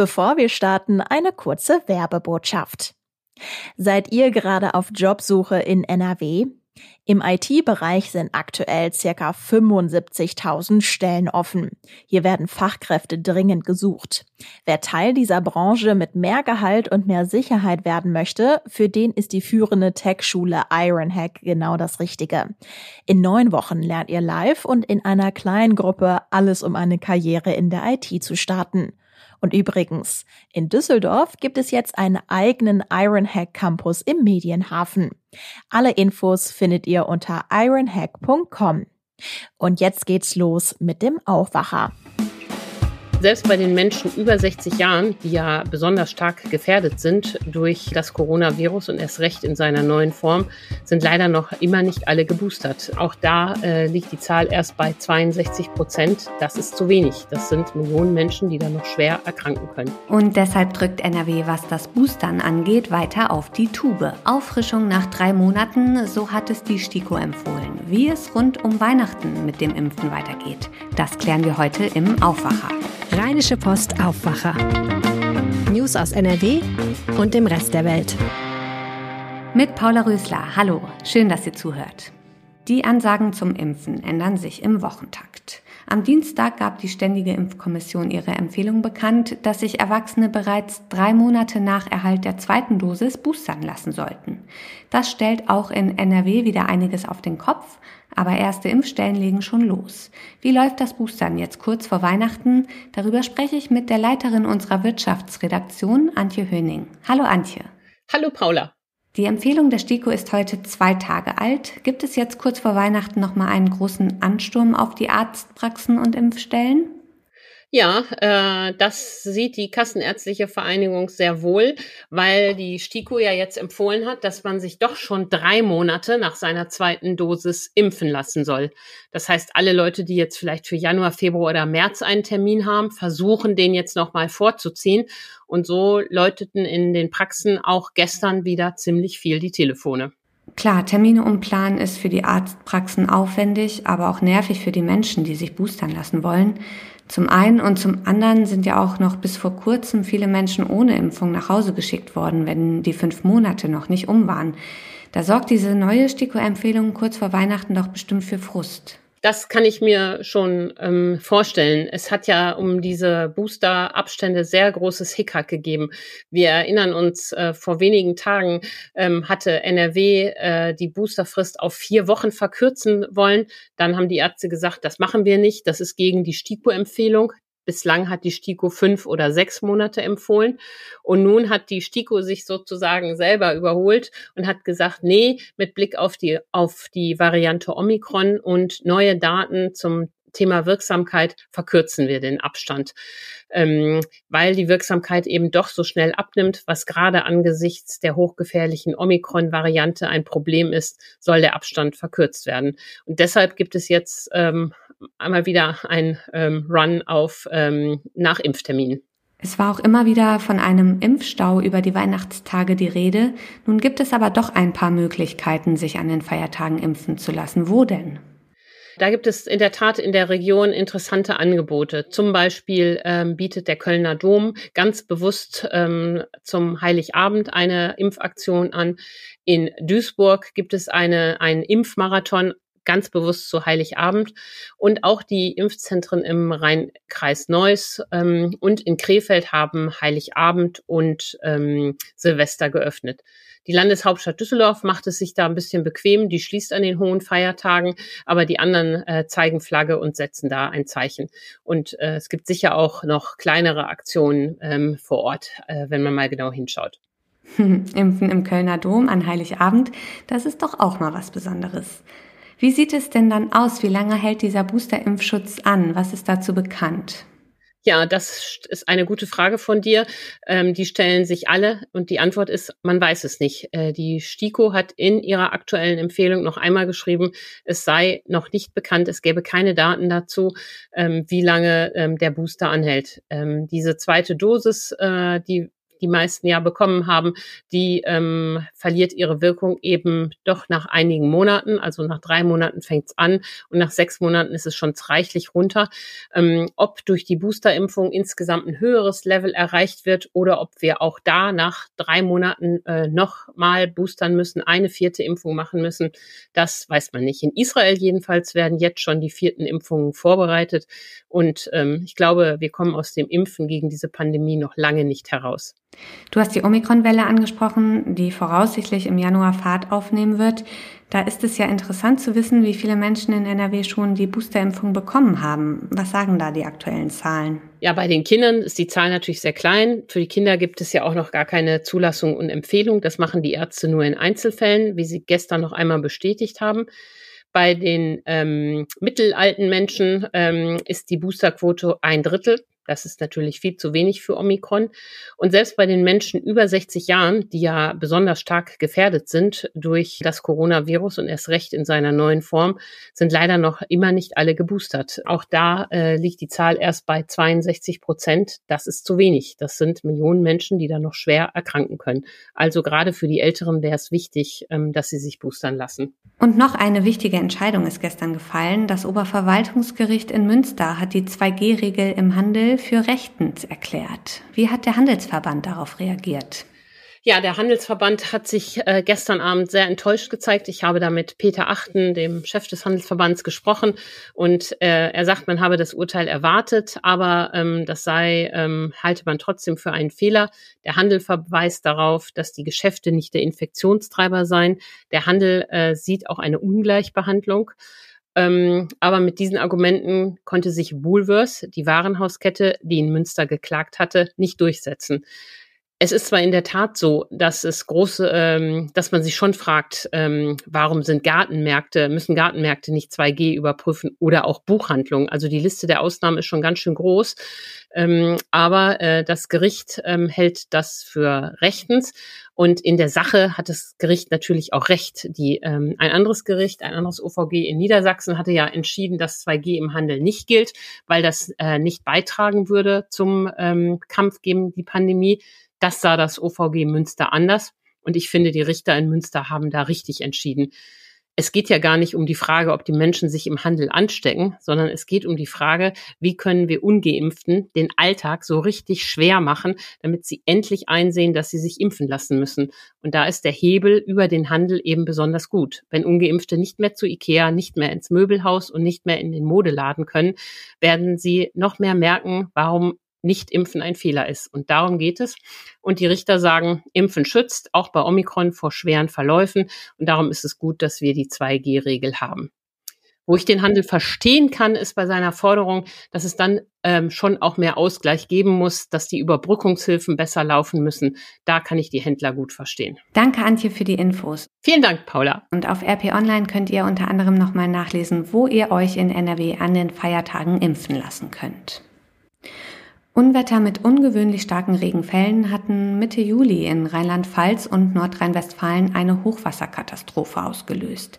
Bevor wir starten, eine kurze Werbebotschaft. Seid ihr gerade auf Jobsuche in NRW? Im IT-Bereich sind aktuell circa 75.000 Stellen offen. Hier werden Fachkräfte dringend gesucht. Wer Teil dieser Branche mit mehr Gehalt und mehr Sicherheit werden möchte, für den ist die führende Tech-Schule Ironhack genau das Richtige. In neun Wochen lernt ihr live und in einer kleinen Gruppe alles, um eine Karriere in der IT zu starten. Und übrigens, in Düsseldorf gibt es jetzt einen eigenen Ironhack Campus im Medienhafen. Alle Infos findet ihr unter ironhack.com. Und jetzt geht's los mit dem Aufwacher. Selbst bei den Menschen über 60 Jahren, die ja besonders stark gefährdet sind durch das Coronavirus und erst recht in seiner neuen Form, sind leider noch immer nicht alle geboostert. Auch da äh, liegt die Zahl erst bei 62 Prozent. Das ist zu wenig. Das sind Millionen Menschen, die dann noch schwer erkranken können. Und deshalb drückt NRW, was das Boostern angeht, weiter auf die Tube. Auffrischung nach drei Monaten, so hat es die STIKO empfohlen. Wie es rund um Weihnachten mit dem Impfen weitergeht, das klären wir heute im Aufwacher. Rheinische Post Aufwacher. News aus NRW und dem Rest der Welt. Mit Paula Rösler. Hallo, schön, dass ihr zuhört. Die Ansagen zum Impfen ändern sich im Wochentakt. Am Dienstag gab die Ständige Impfkommission ihre Empfehlung bekannt, dass sich Erwachsene bereits drei Monate nach Erhalt der zweiten Dosis boostern lassen sollten. Das stellt auch in NRW wieder einiges auf den Kopf, aber erste Impfstellen legen schon los. Wie läuft das Boostern jetzt kurz vor Weihnachten? Darüber spreche ich mit der Leiterin unserer Wirtschaftsredaktion, Antje Höning. Hallo Antje. Hallo Paula. Die Empfehlung der STIKO ist heute zwei Tage alt. Gibt es jetzt kurz vor Weihnachten noch mal einen großen Ansturm auf die Arztpraxen und Impfstellen? Ja, äh, das sieht die Kassenärztliche Vereinigung sehr wohl, weil die STIKO ja jetzt empfohlen hat, dass man sich doch schon drei Monate nach seiner zweiten Dosis impfen lassen soll. Das heißt, alle Leute, die jetzt vielleicht für Januar, Februar oder März einen Termin haben, versuchen den jetzt nochmal vorzuziehen. Und so läuteten in den Praxen auch gestern wieder ziemlich viel die Telefone. Klar, Termine umplanen ist für die Arztpraxen aufwendig, aber auch nervig für die Menschen, die sich boostern lassen wollen. Zum einen und zum anderen sind ja auch noch bis vor kurzem viele Menschen ohne Impfung nach Hause geschickt worden, wenn die fünf Monate noch nicht um waren. Da sorgt diese neue STIKO-Empfehlung kurz vor Weihnachten doch bestimmt für Frust. Das kann ich mir schon ähm, vorstellen. Es hat ja um diese Booster-Abstände sehr großes Hickhack gegeben. Wir erinnern uns, äh, vor wenigen Tagen ähm, hatte NRW äh, die Boosterfrist auf vier Wochen verkürzen wollen. Dann haben die Ärzte gesagt, das machen wir nicht. Das ist gegen die STIKO-Empfehlung. Bislang hat die STIKO fünf oder sechs Monate empfohlen. Und nun hat die STIKO sich sozusagen selber überholt und hat gesagt, nee, mit Blick auf die, auf die Variante Omikron und neue Daten zum Thema Wirksamkeit verkürzen wir den Abstand, ähm, weil die Wirksamkeit eben doch so schnell abnimmt, was gerade angesichts der hochgefährlichen Omikron-Variante ein Problem ist, soll der Abstand verkürzt werden. Und deshalb gibt es jetzt ähm, einmal wieder ein ähm, Run auf ähm, Nachimpftermin. Es war auch immer wieder von einem Impfstau über die Weihnachtstage die Rede. Nun gibt es aber doch ein paar Möglichkeiten, sich an den Feiertagen impfen zu lassen. Wo denn? Da gibt es in der Tat in der Region interessante Angebote. Zum Beispiel ähm, bietet der Kölner Dom ganz bewusst ähm, zum Heiligabend eine Impfaktion an. In Duisburg gibt es eine, einen Impfmarathon ganz bewusst zu Heiligabend und auch die Impfzentren im Rheinkreis Neuss ähm, und in Krefeld haben Heiligabend und ähm, Silvester geöffnet. Die Landeshauptstadt Düsseldorf macht es sich da ein bisschen bequem. Die schließt an den hohen Feiertagen, aber die anderen äh, zeigen Flagge und setzen da ein Zeichen. Und äh, es gibt sicher auch noch kleinere Aktionen ähm, vor Ort, äh, wenn man mal genau hinschaut. Impfen im Kölner Dom an Heiligabend, das ist doch auch mal was Besonderes. Wie sieht es denn dann aus? Wie lange hält dieser Boosterimpfschutz an? Was ist dazu bekannt? Ja, das ist eine gute Frage von dir. Ähm, die stellen sich alle und die Antwort ist, man weiß es nicht. Äh, die STIKO hat in ihrer aktuellen Empfehlung noch einmal geschrieben, es sei noch nicht bekannt, es gäbe keine Daten dazu, ähm, wie lange ähm, der Booster anhält. Ähm, diese zweite Dosis, äh, die die meisten ja bekommen haben, die ähm, verliert ihre Wirkung eben doch nach einigen Monaten. Also nach drei Monaten fängt es an und nach sechs Monaten ist es schon reichlich runter. Ähm, ob durch die Boosterimpfung insgesamt ein höheres Level erreicht wird oder ob wir auch da nach drei Monaten äh, noch mal boostern müssen, eine vierte Impfung machen müssen, das weiß man nicht. In Israel jedenfalls werden jetzt schon die vierten Impfungen vorbereitet und ähm, ich glaube, wir kommen aus dem Impfen gegen diese Pandemie noch lange nicht heraus. Du hast die Omikron-Welle angesprochen, die voraussichtlich im Januar Fahrt aufnehmen wird. Da ist es ja interessant zu wissen, wie viele Menschen in NRW schon die Boosterimpfung bekommen haben. Was sagen da die aktuellen Zahlen? Ja, bei den Kindern ist die Zahl natürlich sehr klein. Für die Kinder gibt es ja auch noch gar keine Zulassung und Empfehlung. Das machen die Ärzte nur in Einzelfällen, wie sie gestern noch einmal bestätigt haben. Bei den ähm, mittelalten Menschen ähm, ist die Boosterquote ein Drittel. Das ist natürlich viel zu wenig für Omikron. Und selbst bei den Menschen über 60 Jahren, die ja besonders stark gefährdet sind durch das Coronavirus und erst recht in seiner neuen Form, sind leider noch immer nicht alle geboostert. Auch da äh, liegt die Zahl erst bei 62 Prozent. Das ist zu wenig. Das sind Millionen Menschen, die da noch schwer erkranken können. Also gerade für die Älteren wäre es wichtig, ähm, dass sie sich boostern lassen. Und noch eine wichtige Entscheidung ist gestern gefallen. Das Oberverwaltungsgericht in Münster hat die 2G-Regel im Handel für rechtens erklärt. Wie hat der Handelsverband darauf reagiert? Ja, der Handelsverband hat sich äh, gestern Abend sehr enttäuscht gezeigt. Ich habe da mit Peter Achten, dem Chef des Handelsverbands, gesprochen und äh, er sagt, man habe das Urteil erwartet, aber ähm, das sei, ähm, halte man trotzdem für einen Fehler. Der Handel verweist darauf, dass die Geschäfte nicht der Infektionstreiber seien. Der Handel äh, sieht auch eine Ungleichbehandlung. Ähm, aber mit diesen Argumenten konnte sich Woolworths, die Warenhauskette, die in Münster geklagt hatte, nicht durchsetzen es ist zwar in der Tat so, dass es große, ähm, dass man sich schon fragt, ähm, warum sind Gartenmärkte, müssen Gartenmärkte nicht 2G überprüfen oder auch Buchhandlungen. Also die Liste der Ausnahmen ist schon ganz schön groß. Ähm, aber äh, das Gericht ähm, hält das für rechtens. Und in der Sache hat das Gericht natürlich auch recht. Die, ähm, ein anderes Gericht, ein anderes OVG in Niedersachsen hatte ja entschieden, dass 2G im Handel nicht gilt, weil das äh, nicht beitragen würde zum ähm, Kampf gegen die Pandemie. Das sah das OVG Münster anders. Und ich finde, die Richter in Münster haben da richtig entschieden. Es geht ja gar nicht um die Frage, ob die Menschen sich im Handel anstecken, sondern es geht um die Frage, wie können wir ungeimpften den Alltag so richtig schwer machen, damit sie endlich einsehen, dass sie sich impfen lassen müssen. Und da ist der Hebel über den Handel eben besonders gut. Wenn ungeimpfte nicht mehr zu Ikea, nicht mehr ins Möbelhaus und nicht mehr in den Modeladen können, werden sie noch mehr merken, warum nicht impfen ein Fehler ist. Und darum geht es. Und die Richter sagen, impfen schützt, auch bei Omikron vor schweren Verläufen. Und darum ist es gut, dass wir die 2G-Regel haben. Wo ich den Handel verstehen kann, ist bei seiner Forderung, dass es dann ähm, schon auch mehr Ausgleich geben muss, dass die Überbrückungshilfen besser laufen müssen. Da kann ich die Händler gut verstehen. Danke, Antje, für die Infos. Vielen Dank, Paula. Und auf RP Online könnt ihr unter anderem nochmal nachlesen, wo ihr euch in NRW an den Feiertagen impfen lassen könnt. Unwetter mit ungewöhnlich starken Regenfällen hatten Mitte Juli in Rheinland-Pfalz und Nordrhein-Westfalen eine Hochwasserkatastrophe ausgelöst.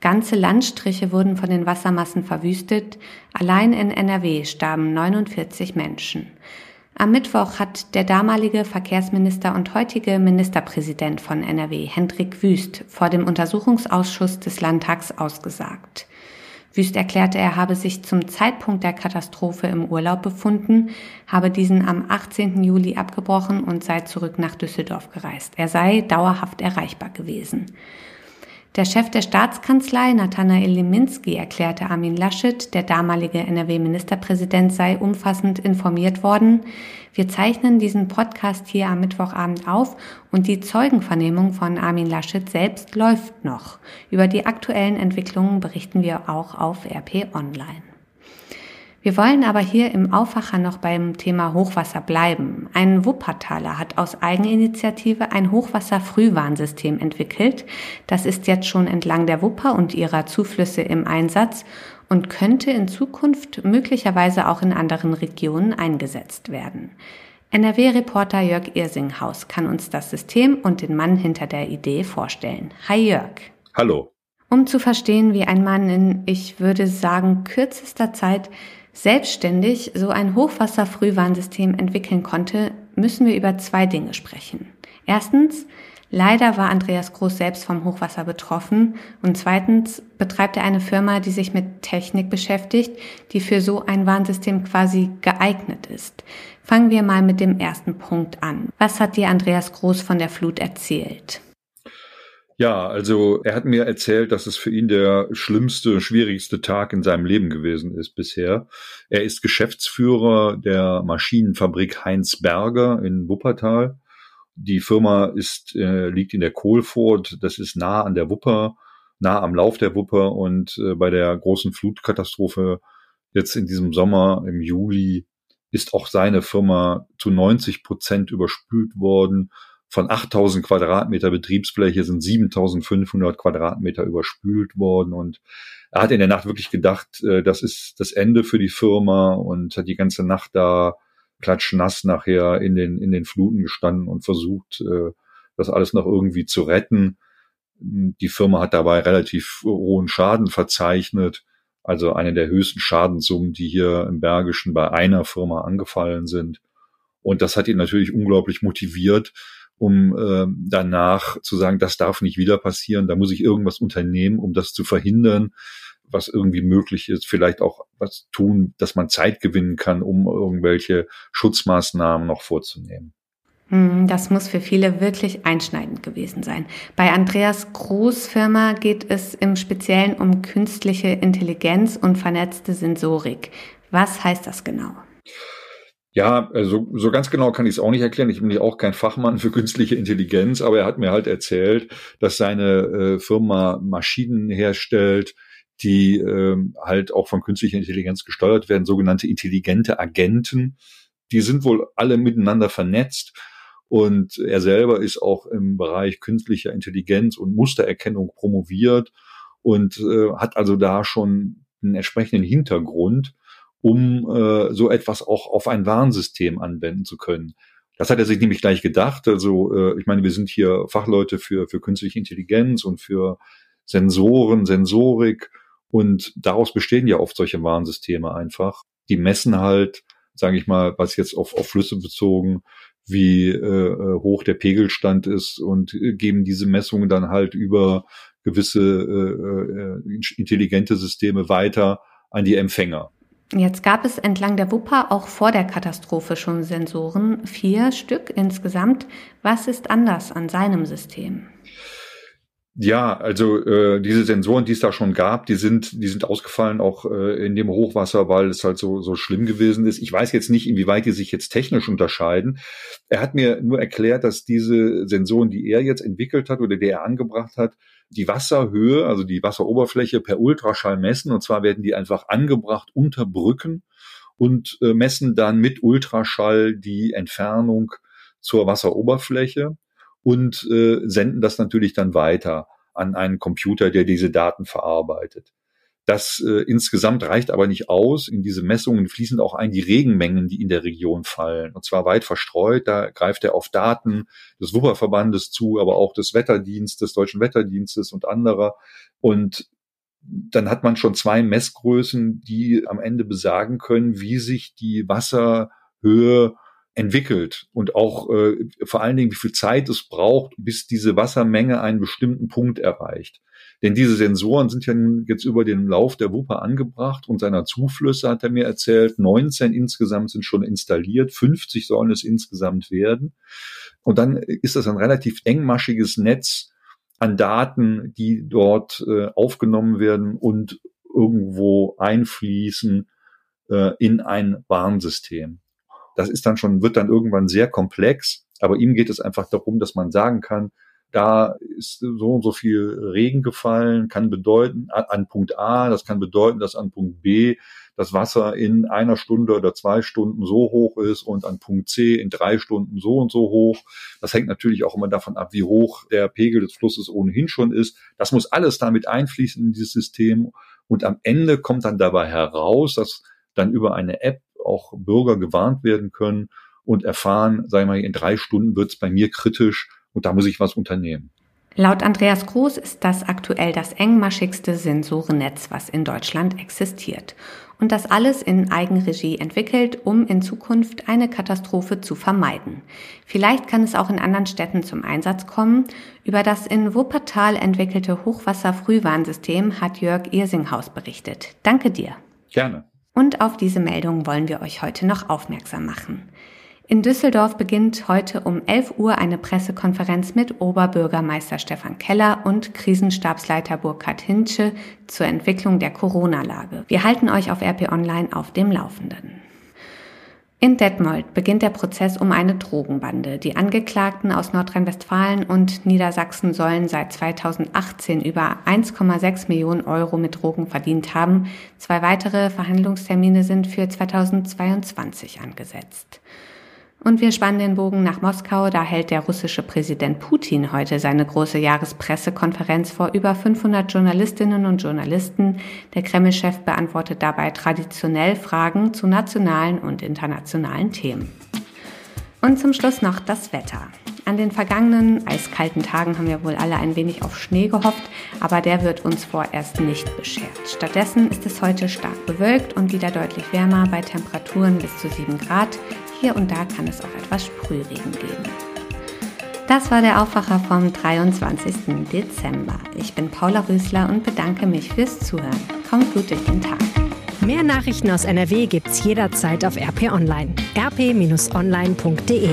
Ganze Landstriche wurden von den Wassermassen verwüstet. Allein in NRW starben 49 Menschen. Am Mittwoch hat der damalige Verkehrsminister und heutige Ministerpräsident von NRW, Hendrik Wüst, vor dem Untersuchungsausschuss des Landtags ausgesagt. Wüst erklärte, er habe sich zum Zeitpunkt der Katastrophe im Urlaub befunden, habe diesen am 18. Juli abgebrochen und sei zurück nach Düsseldorf gereist. Er sei dauerhaft erreichbar gewesen. Der Chef der Staatskanzlei, Nathanael Liminski, erklärte Armin Laschet, der damalige NRW-Ministerpräsident sei umfassend informiert worden. Wir zeichnen diesen Podcast hier am Mittwochabend auf und die Zeugenvernehmung von Armin Laschet selbst läuft noch. Über die aktuellen Entwicklungen berichten wir auch auf RP Online. Wir wollen aber hier im Aufwacher noch beim Thema Hochwasser bleiben. Ein Wuppertaler hat aus Eigeninitiative ein Hochwasserfrühwarnsystem entwickelt. Das ist jetzt schon entlang der Wupper und ihrer Zuflüsse im Einsatz und könnte in Zukunft möglicherweise auch in anderen Regionen eingesetzt werden. NRW-Reporter Jörg Irsinghaus kann uns das System und den Mann hinter der Idee vorstellen. Hi Jörg. Hallo. Um zu verstehen, wie ein Mann in, ich würde sagen, kürzester Zeit selbstständig so ein Hochwasserfrühwarnsystem entwickeln konnte, müssen wir über zwei Dinge sprechen. Erstens, leider war Andreas Groß selbst vom Hochwasser betroffen und zweitens betreibt er eine Firma, die sich mit Technik beschäftigt, die für so ein Warnsystem quasi geeignet ist. Fangen wir mal mit dem ersten Punkt an. Was hat dir Andreas Groß von der Flut erzählt? Ja, also er hat mir erzählt, dass es für ihn der schlimmste, schwierigste Tag in seinem Leben gewesen ist bisher. Er ist Geschäftsführer der Maschinenfabrik Heinz Berger in Wuppertal. Die Firma ist, äh, liegt in der Kohlfurt, das ist nah an der Wupper, nah am Lauf der Wupper und äh, bei der großen Flutkatastrophe jetzt in diesem Sommer im Juli ist auch seine Firma zu 90 Prozent überspült worden von 8000 Quadratmeter Betriebsfläche sind 7500 Quadratmeter überspült worden und er hat in der Nacht wirklich gedacht, äh, das ist das Ende für die Firma und hat die ganze Nacht da klatschnass nachher in den, in den Fluten gestanden und versucht, äh, das alles noch irgendwie zu retten. Die Firma hat dabei relativ hohen Schaden verzeichnet, also eine der höchsten Schadenssummen, die hier im Bergischen bei einer Firma angefallen sind. Und das hat ihn natürlich unglaublich motiviert, um äh, danach zu sagen, das darf nicht wieder passieren, da muss ich irgendwas unternehmen, um das zu verhindern, was irgendwie möglich ist, vielleicht auch was tun, dass man Zeit gewinnen kann, um irgendwelche Schutzmaßnahmen noch vorzunehmen. Hm, das muss für viele wirklich einschneidend gewesen sein. Bei Andreas Groß Firma geht es im Speziellen um künstliche Intelligenz und vernetzte Sensorik. Was heißt das genau? Ja, also so ganz genau kann ich es auch nicht erklären. Ich bin ja auch kein Fachmann für künstliche Intelligenz, aber er hat mir halt erzählt, dass seine äh, Firma Maschinen herstellt, die äh, halt auch von künstlicher Intelligenz gesteuert werden, sogenannte intelligente Agenten. Die sind wohl alle miteinander vernetzt. Und er selber ist auch im Bereich künstlicher Intelligenz und Mustererkennung promoviert und äh, hat also da schon einen entsprechenden Hintergrund um äh, so etwas auch auf ein Warnsystem anwenden zu können. Das hat er sich nämlich gleich gedacht. Also äh, ich meine, wir sind hier Fachleute für, für künstliche Intelligenz und für Sensoren, Sensorik und daraus bestehen ja oft solche Warnsysteme einfach. Die messen halt, sage ich mal, was jetzt auf, auf Flüsse bezogen, wie äh, äh hoch der Pegelstand ist und äh, geben diese Messungen dann halt über gewisse äh, äh, intelligente Systeme weiter an die Empfänger. Jetzt gab es entlang der Wupper auch vor der Katastrophe schon Sensoren, vier Stück insgesamt. Was ist anders an seinem System? Ja, also äh, diese Sensoren, die es da schon gab, die sind, die sind ausgefallen auch äh, in dem Hochwasser, weil es halt so so schlimm gewesen ist. Ich weiß jetzt nicht, inwieweit die sich jetzt technisch unterscheiden. Er hat mir nur erklärt, dass diese Sensoren, die er jetzt entwickelt hat oder die er angebracht hat, die Wasserhöhe, also die Wasseroberfläche per Ultraschall messen. Und zwar werden die einfach angebracht unter Brücken und äh, messen dann mit Ultraschall die Entfernung zur Wasseroberfläche und äh, senden das natürlich dann weiter an einen Computer, der diese Daten verarbeitet. Das äh, insgesamt reicht aber nicht aus. In diese Messungen fließen auch ein die Regenmengen, die in der Region fallen. Und zwar weit verstreut. Da greift er auf Daten des Wupperverbandes zu, aber auch des Wetterdienstes, des Deutschen Wetterdienstes und anderer. Und dann hat man schon zwei Messgrößen, die am Ende besagen können, wie sich die Wasserhöhe entwickelt und auch äh, vor allen Dingen, wie viel Zeit es braucht, bis diese Wassermenge einen bestimmten Punkt erreicht. Denn diese Sensoren sind ja jetzt über den Lauf der Wupper angebracht und seiner Zuflüsse hat er mir erzählt, 19 insgesamt sind schon installiert, 50 sollen es insgesamt werden. Und dann ist das ein relativ engmaschiges Netz an Daten, die dort äh, aufgenommen werden und irgendwo einfließen äh, in ein Warnsystem. Das ist dann schon, wird dann irgendwann sehr komplex, aber ihm geht es einfach darum, dass man sagen kann, da ist so und so viel Regen gefallen, kann bedeuten, an Punkt A, das kann bedeuten, dass an Punkt B das Wasser in einer Stunde oder zwei Stunden so hoch ist und an Punkt C in drei Stunden so und so hoch. Das hängt natürlich auch immer davon ab, wie hoch der Pegel des Flusses ohnehin schon ist. Das muss alles damit einfließen in dieses System. Und am Ende kommt dann dabei heraus, dass dann über eine App auch Bürger gewarnt werden können und erfahren, sagen wir mal, in drei Stunden wird es bei mir kritisch und da muss ich was unternehmen. Laut Andreas Groß ist das aktuell das engmaschigste Sensorennetz, was in Deutschland existiert. Und das alles in Eigenregie entwickelt, um in Zukunft eine Katastrophe zu vermeiden. Vielleicht kann es auch in anderen Städten zum Einsatz kommen. Über das in Wuppertal entwickelte Hochwasserfrühwarnsystem hat Jörg Irsinghaus berichtet. Danke dir. Gerne. Und auf diese Meldung wollen wir euch heute noch aufmerksam machen. In Düsseldorf beginnt heute um 11 Uhr eine Pressekonferenz mit Oberbürgermeister Stefan Keller und Krisenstabsleiter Burkhard Hinsche zur Entwicklung der Corona-Lage. Wir halten euch auf RP Online auf dem Laufenden. In Detmold beginnt der Prozess um eine Drogenbande. Die Angeklagten aus Nordrhein-Westfalen und Niedersachsen sollen seit 2018 über 1,6 Millionen Euro mit Drogen verdient haben. Zwei weitere Verhandlungstermine sind für 2022 angesetzt. Und wir spannen den Bogen nach Moskau. Da hält der russische Präsident Putin heute seine große Jahrespressekonferenz vor über 500 Journalistinnen und Journalisten. Der Kreml-Chef beantwortet dabei traditionell Fragen zu nationalen und internationalen Themen. Und zum Schluss noch das Wetter. An den vergangenen eiskalten Tagen haben wir wohl alle ein wenig auf Schnee gehofft, aber der wird uns vorerst nicht beschert. Stattdessen ist es heute stark bewölkt und wieder deutlich wärmer bei Temperaturen bis zu 7 Grad. Hier und da kann es auch etwas Sprühregen geben. Das war der Aufwacher vom 23. Dezember. Ich bin Paula Rösler und bedanke mich fürs Zuhören. Kommt gut durch den Tag. Mehr Nachrichten aus NRW gibt's jederzeit auf RP Online. rp-online.de